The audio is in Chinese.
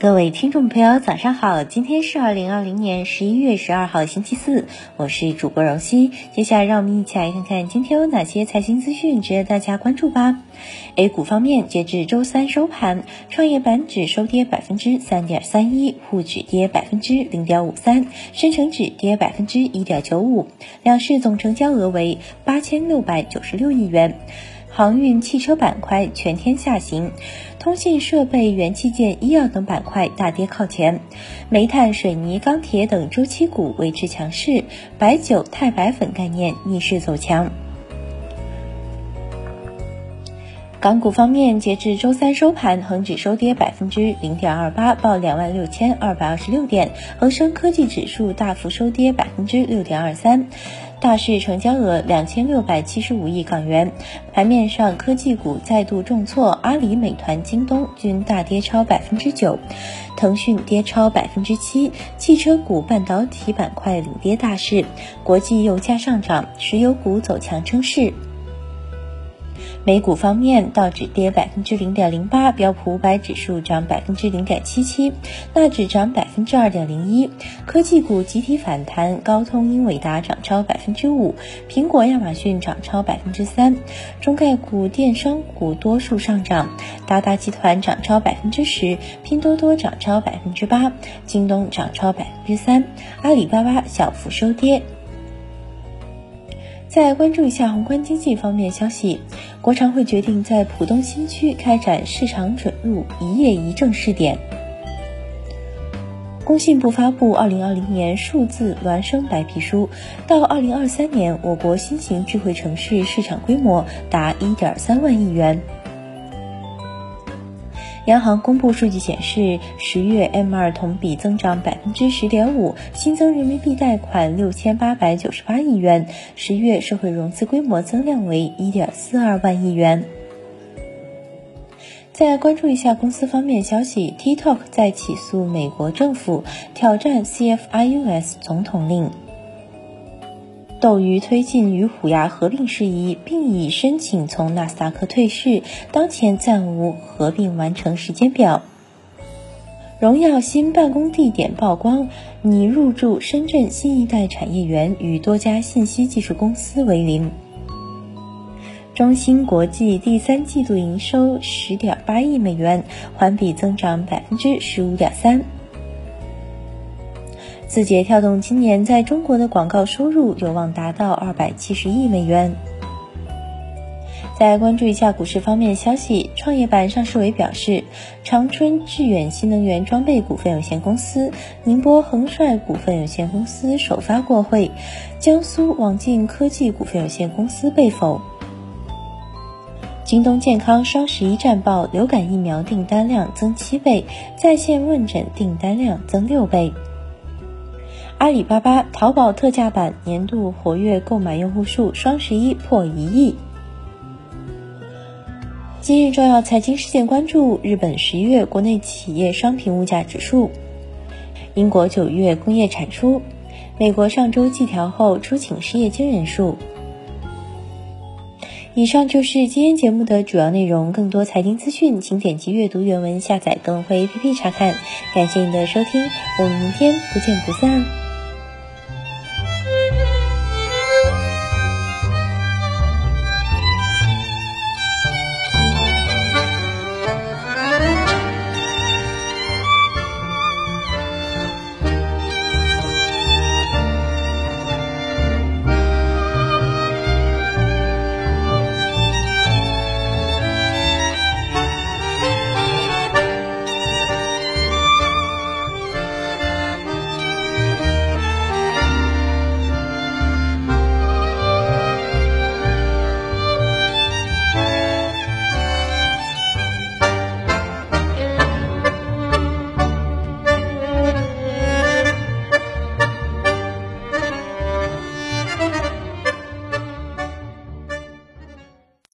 各位听众朋友，早上好！今天是二零二零年十一月十二号，星期四，我是主播荣熙。接下来让我们一起来看看今天有哪些财经资讯值得大家关注吧。A 股方面，截至周三收盘，创业板指收跌百分之三点三一，沪指跌百分之零点五三，深成指跌百分之一点九五，两市总成交额为八千六百九十六亿元。航运、汽车板块全天下行，通信设备、元器件、医药等板块大跌靠前，煤炭、水泥、钢铁等周期股维持强势，白酒、钛白粉概念逆势走强。港股方面，截至周三收盘，恒指收跌百分之零点二八，报两万六千二百二十六点；恒生科技指数大幅收跌百分之六点二三。大市成交额两千六百七十五亿港元，盘面上科技股再度重挫，阿里、美团、京东均大跌超百分之九，腾讯跌超百分之七，汽车股、半导体板块领跌大市，国际油价上涨，石油股走强撑势。美股方面，道指跌百分之零点零八，标普五百指数涨百分之零点七七，纳指涨百分之二点零一。科技股集体反弹，高通、英伟达涨超百分之五，苹果、亚马逊涨超百分之三。中概股、电商股多数上涨，达达集团涨超百分之十，拼多多涨超百分之八，京东涨超百分之三，阿里巴巴小幅收跌。再关注一下宏观经济方面消息，国常会决定在浦东新区开展市场准入一业一证试点。工信部发布二零二零年数字孪生白皮书，到二零二三年，我国新型智慧城市市场规模达一点三万亿元。央行公布数据显示，十月 M2 同比增长百分之十点五，新增人民币贷款六千八百九十八亿元。十月社会融资规模增量为一点四二万亿元。再关注一下公司方面消息，TikTok 在起诉美国政府，挑战 CFIUS 总统令。斗鱼推进与虎牙合并事宜，并已申请从纳斯达克退市，当前暂无合并完成时间表。荣耀新办公地点曝光，拟入驻深圳新一代产业园，与多家信息技术公司为邻。中芯国际第三季度营收十点八亿美元，环比增长百分之十五点三。字节跳动今年在中国的广告收入有望达到二百七十亿美元。再关注一下股市方面消息，创业板上市委表示，长春致远新能源装备股份有限公司、宁波恒帅股份有限公司首发过会，江苏网进科技股份有限公司被否。京东健康双十一战报，流感疫苗订单量增七倍，在线问诊订单量增六倍。阿里巴巴淘宝特价版年度活跃购买用户数双十一破一亿。今日重要财经事件关注：日本十一月国内企业商品物价指数，英国九月工业产出，美国上周季调后出请失业金人数。以上就是今天节目的主要内容。更多财经资讯，请点击阅读原文下载更会 APP 查看。感谢您的收听，我们明天不见不散。